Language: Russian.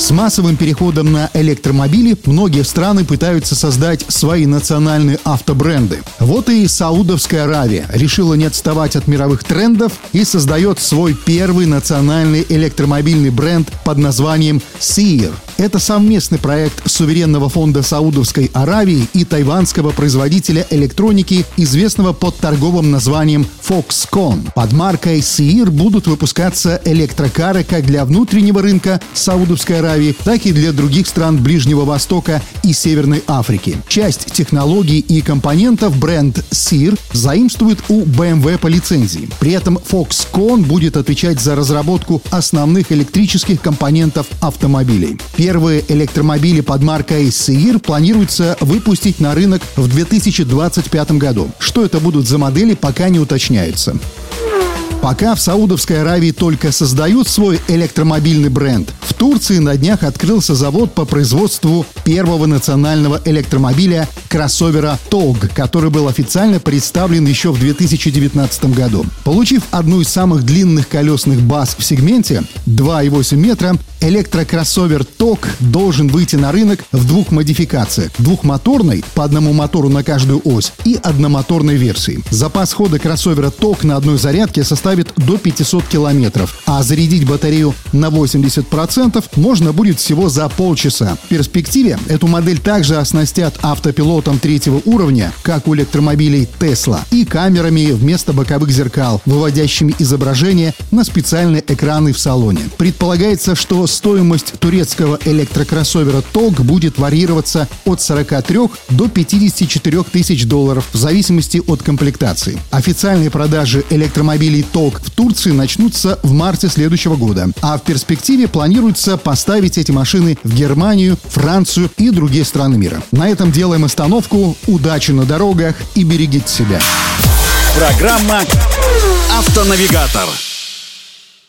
С массовым переходом на электромобили многие страны пытаются создать свои национальные автобренды. Вот и Саудовская Аравия решила не отставать от мировых трендов и создает свой первый национальный электромобильный бренд под названием Seer. Это совместный проект суверенного фонда Саудовской Аравии и тайванского производителя электроники, известного под торговым названием Foxconn. Под маркой Seer будут выпускаться электрокары как для внутреннего рынка Саудовской Аравии, так и для других стран Ближнего Востока и Северной Африки. Часть технологий и компонентов бренд Seer заимствует у BMW по лицензии. При этом Foxconn будет отвечать за разработку основных электрических компонентов автомобилей. Первые электромобили под маркой Seir планируется выпустить на рынок в 2025 году. Что это будут за модели, пока не уточняется. Пока в Саудовской Аравии только создают свой электромобильный бренд, в Турции на днях открылся завод по производству первого национального электромобиля кроссовера TOG, который был официально представлен еще в 2019 году. Получив одну из самых длинных колесных баз в сегменте 2,8 метра, электрокроссовер TOG должен выйти на рынок в двух модификациях. Двухмоторной, по одному мотору на каждую ось, и одномоторной версии. Запас хода кроссовера TOG на одной зарядке составит составит до 500 километров, а зарядить батарею на 80% можно будет всего за полчаса. В перспективе эту модель также оснастят автопилотом третьего уровня, как у электромобилей Tesla, и камерами вместо боковых зеркал, выводящими изображение на специальные экраны в салоне. Предполагается, что стоимость турецкого электрокроссовера TOG будет варьироваться от 43 до 54 тысяч долларов в зависимости от комплектации. Официальные продажи электромобилей TOG ТОК в Турции начнутся в марте следующего года. А в перспективе планируется поставить эти машины в Германию, Францию и другие страны мира. На этом делаем остановку. Удачи на дорогах и берегите себя. Программа «Автонавигатор».